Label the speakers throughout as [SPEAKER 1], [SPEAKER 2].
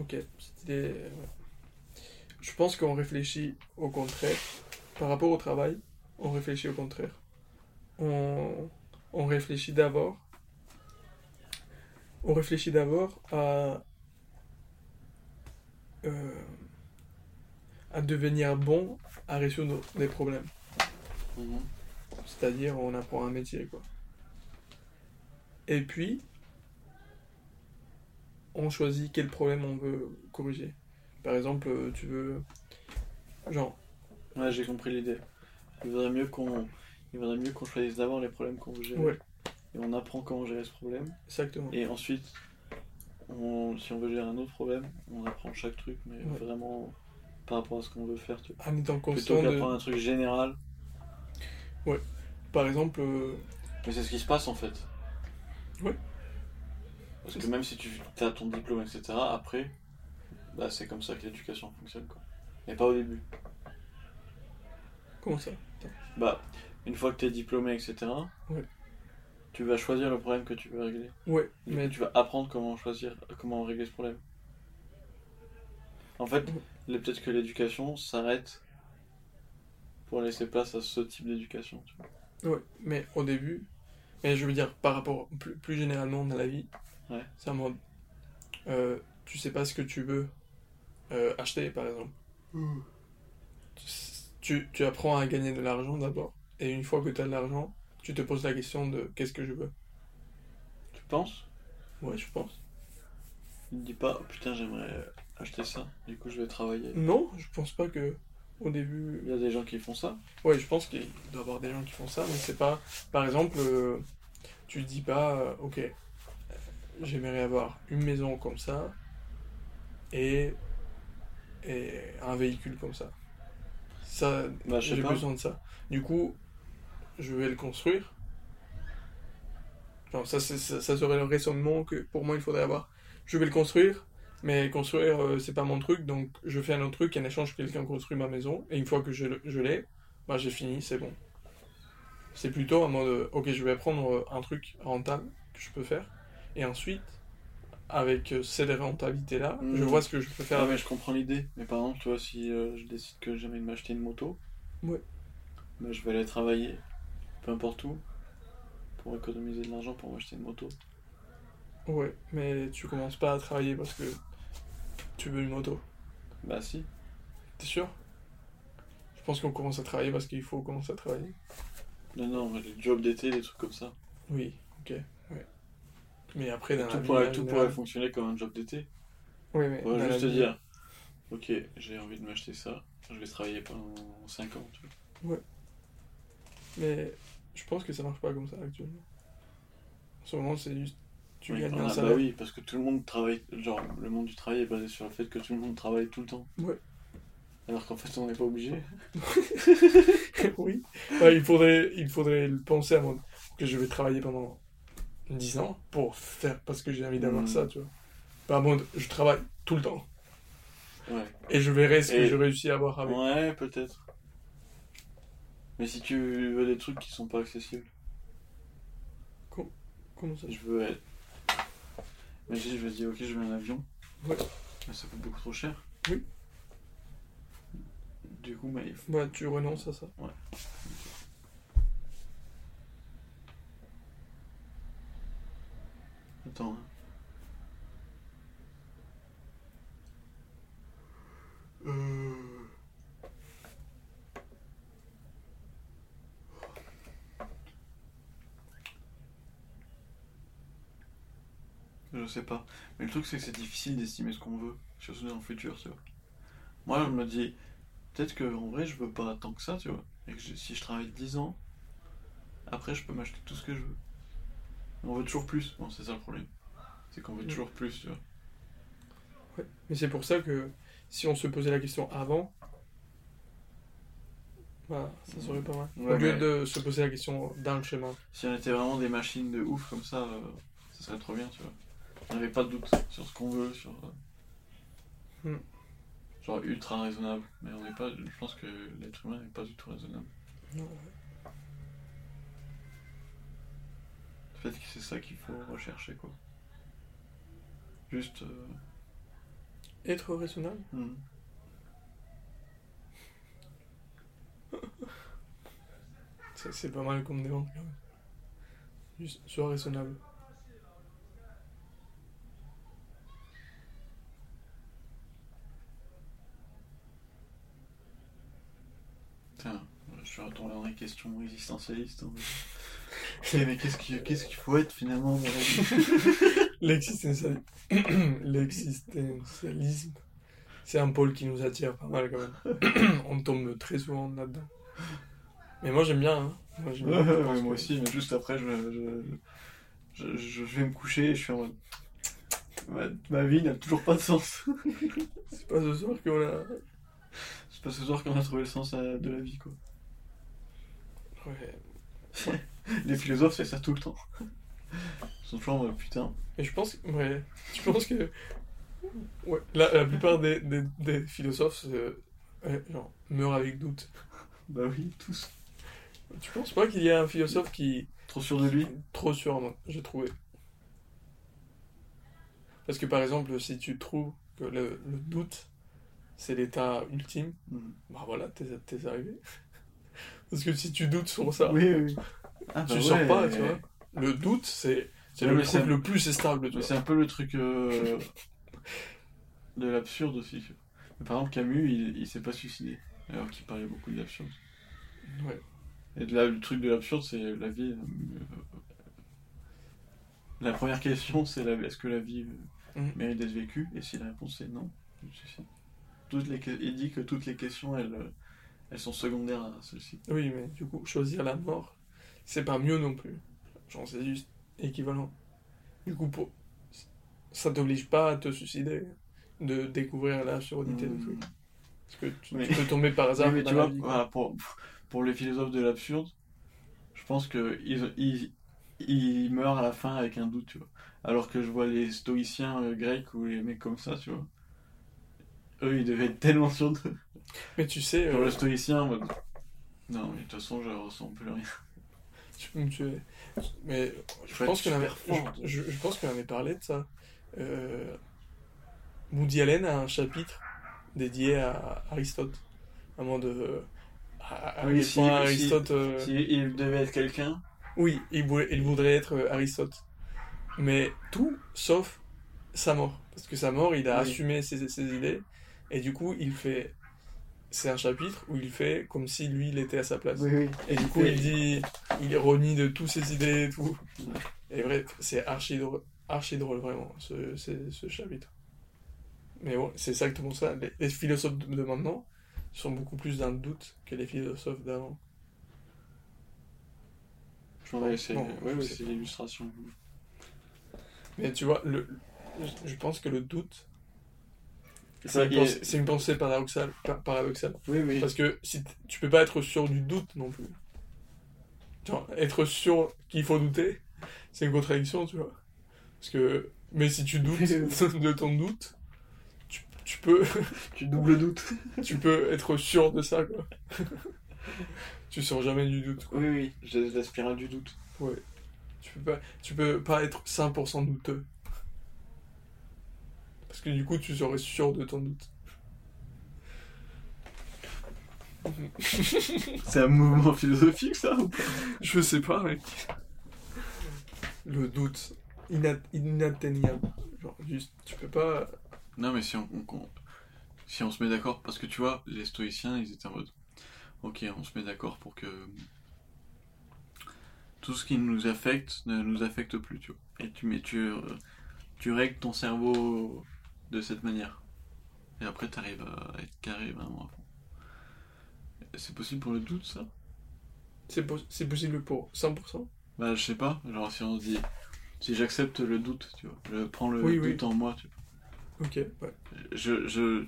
[SPEAKER 1] Ok, ouais. Je pense qu'on réfléchit au contraire. Par rapport au travail, on réfléchit au contraire. On, on réfléchit d'abord. On réfléchit d'abord à. euh, à devenir bon à résoudre des problèmes.
[SPEAKER 2] Mhm.
[SPEAKER 1] C'est-à-dire, on apprend un métier, quoi. Et puis, on choisit quel problème on veut corriger. Par exemple, euh, tu veux. Genre,
[SPEAKER 2] Ouais, j'ai compris l'idée. Il vaudrait mieux qu'on il vaudrait mieux qu'on choisisse d'abord les problèmes qu'on veut gérer.
[SPEAKER 1] Ouais.
[SPEAKER 2] Et on apprend comment gérer ce problème.
[SPEAKER 1] exactement.
[SPEAKER 2] Et ensuite, on, si on veut gérer un autre problème, on apprend chaque truc, mais
[SPEAKER 1] Ouais.
[SPEAKER 2] vraiment par rapport à ce qu'on veut faire. Tu.
[SPEAKER 1] En étant
[SPEAKER 2] Plutôt
[SPEAKER 1] constant de.
[SPEAKER 2] qu'apprendre un truc général.
[SPEAKER 1] Par exemple, euh,
[SPEAKER 2] Mais c'est ce qui se passe en fait.
[SPEAKER 1] Ouais.
[SPEAKER 2] Parce que même si tu as ton diplôme, etc., après, bah, c'est comme ça que l'éducation fonctionne. Quoi. Mais pas au début.
[SPEAKER 1] comment ça?
[SPEAKER 2] Bah, une fois que tu es diplômé, etc.,
[SPEAKER 1] Ouais.
[SPEAKER 2] tu vas choisir le problème que tu veux régler.
[SPEAKER 1] Ouais, mais
[SPEAKER 2] tu vas apprendre comment choisir, comment régler ce problème. En fait, peut-être que l'éducation s'arrête pour laisser place à ce type d'éducation.
[SPEAKER 1] Ouais, mais au début, mais je veux dire, par rapport plus, plus généralement dans la vie,
[SPEAKER 2] Ouais.
[SPEAKER 1] c'est en mode, euh, tu sais pas ce que tu veux euh, acheter, par exemple. Tu, tu apprends à gagner de l'argent d'abord, et une fois que tu as de l'argent, tu te poses la question de qu'est-ce que je veux.
[SPEAKER 2] Tu penses?
[SPEAKER 1] Ouais, je pense.
[SPEAKER 2] Ne dis pas, oh, putain, j'aimerais acheter ça, du coup je vais travailler.
[SPEAKER 1] Non, je pense pas que au début.
[SPEAKER 2] Il y a des gens qui font ça?
[SPEAKER 1] Ouais, je pense qu'il doit y avoir des gens qui font ça, mais c'est pas. Par exemple, euh, tu dis pas, euh, ok, j'aimerais avoir une maison comme ça et, et un véhicule comme ça. Ça,
[SPEAKER 2] Bah,
[SPEAKER 1] j'ai besoin de ça. Du coup, je vais le construire. Genre, ça, ça, ça serait le raisonnement que pour moi il faudrait avoir. Je vais le construire, mais construire, euh, c'est pas mon truc, donc je fais un autre truc, en échange, quelqu'un construit ma maison, et une fois que je, l'ai, bah, j'ai fini, c'est bon. C'est plutôt en mode, euh, ok, je vais prendre euh, un truc rentable que je peux faire, et ensuite, avec euh, cette rentabilité-là, je vois ce que je peux faire
[SPEAKER 2] Ah,
[SPEAKER 1] avec.
[SPEAKER 2] mais je comprends l'idée. Mais par exemple, tu vois, si euh, je décide que j'ai envie de m'acheter une moto,
[SPEAKER 1] Ouais.
[SPEAKER 2] bah, je vais aller travailler, peu importe où, pour économiser de l'argent pour m'acheter une moto.
[SPEAKER 1] Ouais, mais tu commences pas à travailler parce que tu veux une moto.
[SPEAKER 2] Bah si.
[SPEAKER 1] T'es sûr? Je pense qu'on commence à travailler parce qu'il faut commencer à travailler.
[SPEAKER 2] Non, non, mais les jobs d'été, des trucs comme ça.
[SPEAKER 1] Oui, ok. Mais après,
[SPEAKER 2] Tout, pourrait, tout pourrait fonctionner comme un job d'été.
[SPEAKER 1] Oui, mais
[SPEAKER 2] On va juste te dire, ok, j'ai envie de m'acheter ça, je vais travailler pendant 5 ans. Tu vois.
[SPEAKER 1] Mais je pense que ça marche pas comme ça actuellement. En ce moment, c'est juste. Tu
[SPEAKER 2] Oui,
[SPEAKER 1] gagnes
[SPEAKER 2] on
[SPEAKER 1] un
[SPEAKER 2] a-
[SPEAKER 1] salaire.
[SPEAKER 2] bah oui, parce que tout le monde travaille, genre le monde du travail est basé sur le fait que tout le monde travaille tout le temps.
[SPEAKER 1] Ouais.
[SPEAKER 2] Alors qu'en fait on n'est pas obligé.
[SPEAKER 1] oui. Ouais, il, faudrait, il faudrait le penser à moi que je vais travailler pendant 10 ans pour faire parce que j'ai envie d'avoir
[SPEAKER 2] Mm.
[SPEAKER 1] ça, tu vois. Pas mode je travaille tout le temps
[SPEAKER 2] Ouais.
[SPEAKER 1] et je verrai ce que je réussis à avoir avec.
[SPEAKER 2] Ouais, peut-être. Mais si tu veux des trucs qui sont pas accessibles,
[SPEAKER 1] Comment ça
[SPEAKER 2] je veux être. Imagine, je me dis, ok, je veux un avion.
[SPEAKER 1] Ouais.
[SPEAKER 2] Mais ça coûte beaucoup trop cher.
[SPEAKER 1] Oui.
[SPEAKER 2] Du coup, mais il faut.
[SPEAKER 1] Bah, tu renonces à ça.
[SPEAKER 2] Euh. Je sais pas. Mais le truc, c'est que c'est difficile d'estimer ce qu'on veut, surtout dans le futur, tu vois. Moi, je me dis, peut-être que en vrai, je veux pas tant que ça, tu vois. Et que si je travaille 10 ans, après, je peux m'acheter tout ce que je veux. On veut toujours plus. Bon, c'est ça le problème. C'est qu'on veut
[SPEAKER 1] Ouais.
[SPEAKER 2] toujours plus, tu vois.
[SPEAKER 1] Ouais. Mais c'est pour ça que si on se posait la question avant, bah, ça serait pas mal.
[SPEAKER 2] Ouais,
[SPEAKER 1] Au lieu de se poser la question dans le chemin.
[SPEAKER 2] Si on était vraiment des machines de ouf comme ça, euh, ça serait trop bien, tu vois. On n'avait pas de doute sur ce qu'on veut, sur. euh,
[SPEAKER 1] Hmm.
[SPEAKER 2] Genre ultra raisonnable. Mais on n'est pas. Je pense que l'être humain n'est pas du tout raisonnable.
[SPEAKER 1] Non,
[SPEAKER 2] Peut-être que c'est ça qu'il faut rechercher, quoi. Juste. euh,
[SPEAKER 1] Être raisonnable
[SPEAKER 2] Hmm.
[SPEAKER 1] C'est c'est pas mal comme demande quand même. Juste, sois raisonnable.
[SPEAKER 2] Tiens, je suis retourné dans les questions existentialistes. hein. Mais qu'est-ce qu'il faut être finalement
[SPEAKER 1] L'existentialisme, c'est un pôle qui nous attire pas mal quand même. On tombe très souvent là-dedans. Mais moi j'aime bien. Hein. Moi,
[SPEAKER 2] Ouais, ouais, moi
[SPEAKER 1] que-
[SPEAKER 2] aussi, mais juste après, je, je, je, je vais me coucher et je suis en mode. Ma, ma vie n'a toujours pas de sens.
[SPEAKER 1] C'est pas ce soir qu'on a.
[SPEAKER 2] C'est pas ce soir qu'on a trouvé le sens à- de la vie, quoi.
[SPEAKER 1] Ouais.
[SPEAKER 2] Les philosophes, c'est ça tout le temps. Ils sont toujours en mode putain.
[SPEAKER 1] Mais je pense, ouais, je pense que ouais, la, la plupart des, des, des philosophes euh, ouais, genre, meurent avec doute.
[SPEAKER 2] Bah oui, tous.
[SPEAKER 1] Tu penses pas qu'il y a un philosophe qui
[SPEAKER 2] Trop sûr de lui?
[SPEAKER 1] trop sûr, moi, j'ai trouvé. Parce que par exemple, si tu trouves que le, le doute c'est l'état ultime,
[SPEAKER 2] Hmm.
[SPEAKER 1] bah voilà, t'es t'es arrivé. Parce que si tu doutes sur ça,
[SPEAKER 2] Oui, oui. Ah,
[SPEAKER 1] tu
[SPEAKER 2] bah
[SPEAKER 1] sors
[SPEAKER 2] ouais,
[SPEAKER 1] pas,
[SPEAKER 2] mais-
[SPEAKER 1] tu vois. Le doute, c'est c'est
[SPEAKER 2] Ouais,
[SPEAKER 1] le truc
[SPEAKER 2] c'est-
[SPEAKER 1] le plus stable,
[SPEAKER 2] c'est un peu le truc euh, de l'absurde aussi. Mais Par exemple, Camus, il, il s'est pas suicidé, alors qu'il parlait beaucoup de l'absurde.
[SPEAKER 1] Ouais.
[SPEAKER 2] Et de là, le truc de l'absurde, c'est la vie. euh, La première question, c'est la- est-ce que la vie euh,
[SPEAKER 1] Mhm.
[SPEAKER 2] mérite d'être vécue? Et si la réponse est non. Toutes les, il dit que toutes les questions, elles, elles sont secondaires à celle-ci.
[SPEAKER 1] Oui, mais du coup, choisir la mort, c'est pas mieux non plus. Genre, c'est juste équivalent. Du coup, pour... ça t'oblige pas à te suicider, de découvrir la surdité du truc. Parce que tu,
[SPEAKER 2] Oui.
[SPEAKER 1] tu peux tomber par hasard
[SPEAKER 2] mais tu vois,
[SPEAKER 1] vie, quoi.
[SPEAKER 2] voilà, pour, pour les philosophes de l'absurde, je pense que ils, ils, meurent à la fin avec un doute, tu vois. Alors que je vois les stoïciens euh, grecs ou les mecs comme ça, tu vois. Eux, ils devaient être tellement sûrs d'eux.
[SPEAKER 1] Mais tu sais, euh,
[SPEAKER 2] Genre le stoïcien, en mode, non, mais de toute façon, je ressens plus rien.
[SPEAKER 1] tu peux me tuer. Mais je pense qu'on avait, je, pense qu'on avait parlé de ça. Euh, Woody Allen a un chapitre dédié à Aristote. À moins de. À, à
[SPEAKER 2] Oui, si-
[SPEAKER 1] point
[SPEAKER 2] si-
[SPEAKER 1] Aristote. euh,
[SPEAKER 2] Si il devait être quelqu'un,
[SPEAKER 1] Oui, il, voulait- il voudrait être euh, Aristote. Mais tout sauf sa mort. Parce que sa mort, il a
[SPEAKER 2] Oui.
[SPEAKER 1] assumé ses, ses idées. Et du coup, il fait. C'est un chapitre où il fait comme si lui, il était à sa place.
[SPEAKER 2] oui, oui.
[SPEAKER 1] Et du coup, il dit. Il renie de tous ses idées et tout. Et bref, c'est archi drôle, archi drôle vraiment, ce, ce, ce chapitre. Mais bon, c'est exactement ça. Les, les philosophes de, de maintenant sont beaucoup plus dans le doute que les philosophes d'avant.
[SPEAKER 2] Ouais, c'est ouais,
[SPEAKER 1] je
[SPEAKER 2] ouais, l'illustration.
[SPEAKER 1] Mais tu vois, le, je pense que le doute,
[SPEAKER 2] Ça,
[SPEAKER 1] c'est une, pensée- c'est une pensée paradoxale. pa- paradoxale.
[SPEAKER 2] Oui, oui.
[SPEAKER 1] Parce que si tu peux pas être sûr du doute non plus. Genre, être sûr qu'il faut douter, c'est une contradiction, tu vois. Parce que, mais si tu doutes de ton doute, tu, tu peux,
[SPEAKER 2] Tu doubles doute.
[SPEAKER 1] tu peux être sûr de ça, quoi. tu sors jamais du doute, quoi.
[SPEAKER 2] Oui, oui, j'ai la spirale du doute.
[SPEAKER 1] Tu peux pas, tu peux pas être 100% douteux. Parce que du coup, tu serais sûr de ton doute.
[SPEAKER 2] C'est un mouvement philosophique, ça ou pas?
[SPEAKER 1] Je sais pas, mec. Le doute. Inat- inatteignable. Genre, juste, tu peux pas.
[SPEAKER 2] Non, mais si on, on- on- si on se met d'accord, parce que tu vois, les stoïciens, ils étaient en mode, ok, on se met d'accord pour que tout ce qui nous affecte ne nous affecte plus, tu vois. Et tu mets, tu, euh, tu règles ton cerveau de cette manière. Et après, tu arrives à être carré vraiment à fond. C'est possible pour le doute, ça?
[SPEAKER 1] C'est pos- c'est possible pour 100%.
[SPEAKER 2] Bah, je sais pas. Genre, si on se dit, si j'accepte le doute, tu vois, je prends le
[SPEAKER 1] Oui, oui.
[SPEAKER 2] doute en moi, tu vois.
[SPEAKER 1] Ok, ouais.
[SPEAKER 2] Je, je,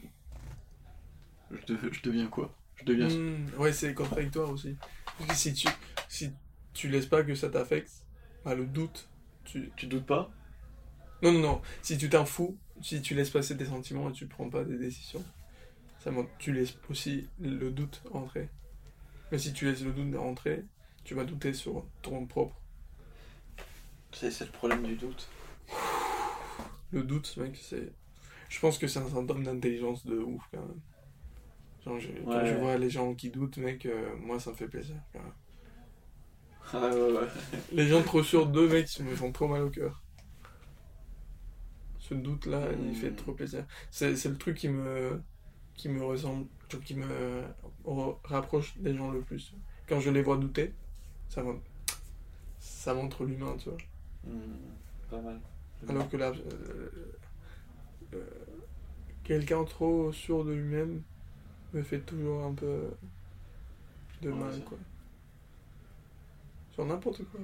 [SPEAKER 2] je, dev- je deviens quoi? Je deviens
[SPEAKER 1] Hmm, ouais, c'est contradictoire aussi. Parce que si tu, si tu laisses pas que ça t'affecte, bah, le doute, tu.
[SPEAKER 2] Tu doutes pas?
[SPEAKER 1] Non, non, non. Si tu t'en fous, si tu laisses passer tes sentiments et tu prends pas des décisions, ça tu laisses aussi le doute entrer. Mais si tu laisses le doute rentrer, tu vas douter sur ton propre.
[SPEAKER 2] C'est le problème du doute.
[SPEAKER 1] Le doute, mec, c'est. Je pense que c'est un symptôme d'intelligence de ouf, quand même. Genre, je- quand
[SPEAKER 2] Ouais.
[SPEAKER 1] je vois les gens qui doutent, mec, euh, moi, ça me fait plaisir. quand même.
[SPEAKER 2] Ah ouais, ouais.
[SPEAKER 1] Les gens trop sûrs d'eux, mec, ils me font trop mal au cœur. Ce doute-là, il
[SPEAKER 2] Hmm.
[SPEAKER 1] fait trop plaisir. C'est c'est le truc qui me, qui me ressemble, qui me ra- rapproche des gens le plus. Quand je les vois douter, ça, me- ça montre l'humain, tu vois.
[SPEAKER 2] Hmm, pas mal.
[SPEAKER 1] Alors que là, euh, euh, quelqu'un trop sûr de lui-même me fait toujours un peu de
[SPEAKER 2] Ouais,
[SPEAKER 1] mal, quoi. Sur n'importe quoi.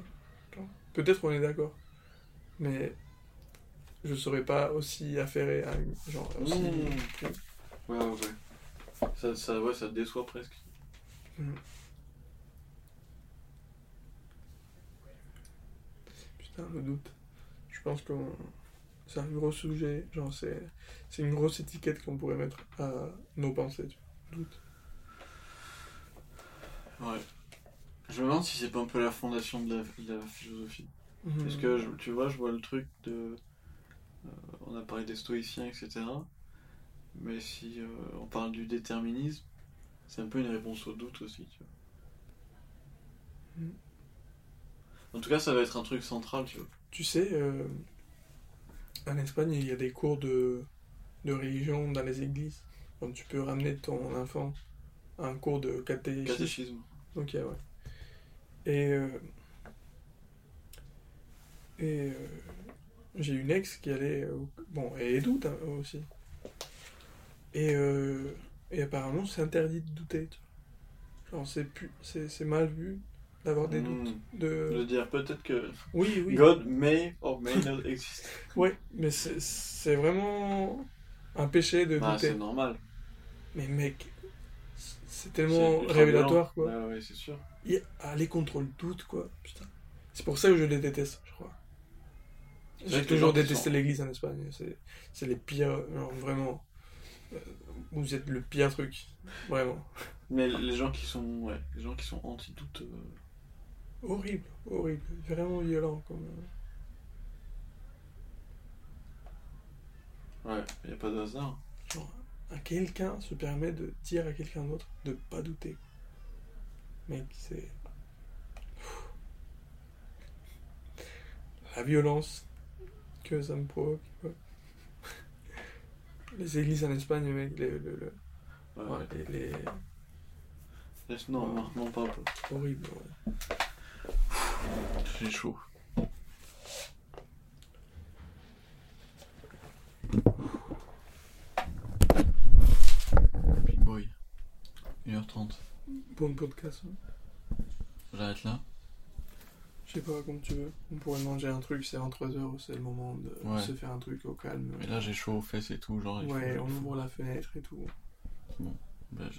[SPEAKER 1] Genre, Peut-être on est d'accord, mais je serais pas aussi affairé à une. Genre, aussi.
[SPEAKER 2] Mmh. Ouais, ouais, ouais. Ça, ça, ouais, ça te déçoit presque.
[SPEAKER 1] Putain, le doute. Je pense que c'est un gros sujet. Genre, c'est c'est une grosse étiquette qu'on pourrait mettre à nos pensées. Doute.
[SPEAKER 2] Ouais. Je me demande si c'est pas un peu la fondation de la, de la philosophie. Parce
[SPEAKER 1] Mhm.
[SPEAKER 2] que, je- tu vois, je vois le truc de... euh, on a parlé des stoïciens, etc. Mais si euh, on parle du déterminisme, c'est un peu une réponse au doute aussi, tu vois.
[SPEAKER 1] Mm.
[SPEAKER 2] En tout cas, ça va être un truc central, tu vois.
[SPEAKER 1] Tu sais, euh, en Espagne, il y a des cours de, de religion dans les églises. Donc, tu peux ramener ton enfant à un cours de catéchisme.
[SPEAKER 2] Catéchisme.
[SPEAKER 1] Ok, ouais. Et, euh, et euh, j'ai une ex qui allait. euh, bon, elle doute hein, aussi. Et, euh, et apparemment, c'est interdit de douter. tu vois. Genre, c'est plus, c'est, c'est mal vu d'avoir des
[SPEAKER 2] Mm.
[SPEAKER 1] doutes.
[SPEAKER 2] Je
[SPEAKER 1] De...
[SPEAKER 2] veux dire, peut-être que
[SPEAKER 1] Oui, oui.
[SPEAKER 2] God may or may not exist.
[SPEAKER 1] Ouais, mais c'est, c'est vraiment un péché de
[SPEAKER 2] Bah,
[SPEAKER 1] douter.
[SPEAKER 2] c'est normal.
[SPEAKER 1] Mais mec, c'est
[SPEAKER 2] C'est
[SPEAKER 1] tellement révélatoire,
[SPEAKER 2] violent.
[SPEAKER 1] quoi.
[SPEAKER 2] Ouais, ouais, c'est sûr.
[SPEAKER 1] Et aller contre le doute, quoi. Putain. C'est pour ça que je les déteste, je crois. J'ai toujours détesté l'église en Espagne. C'est, les pires, genre, vraiment. Euh, Vous êtes le pire truc, vraiment.
[SPEAKER 2] Mais les gens qui sont, ouais, les gens qui sont anti-doute, euh,
[SPEAKER 1] Horrible, horrible, vraiment violent. Comme...
[SPEAKER 2] ouais, il n'y a pas de hasard.
[SPEAKER 1] Genre, quelqu'un se permet de dire à quelqu'un d'autre de pas douter. Mec, c'est. La violence que ça me provoque. quoi. Les églises en Espagne, mec, les, le- le-
[SPEAKER 2] Ouais,
[SPEAKER 1] ouais,
[SPEAKER 2] ouais.
[SPEAKER 1] les, les-
[SPEAKER 2] non, non, non, pas
[SPEAKER 1] horrible. ouais.
[SPEAKER 2] J'ai chaud. Big boy. 1h30.
[SPEAKER 1] Bon podcast. hein.
[SPEAKER 2] J'arrête là.
[SPEAKER 1] Je sais pas, comme tu veux. On pourrait manger un truc, c'est en 3 heures, c'est le moment de
[SPEAKER 2] Ouais.
[SPEAKER 1] se faire un truc au calme.
[SPEAKER 2] Mais là, j'ai chaud aux fesses et tout. Genre,
[SPEAKER 1] ouais, on ouvre la fenêtre et tout.
[SPEAKER 2] Bah, je-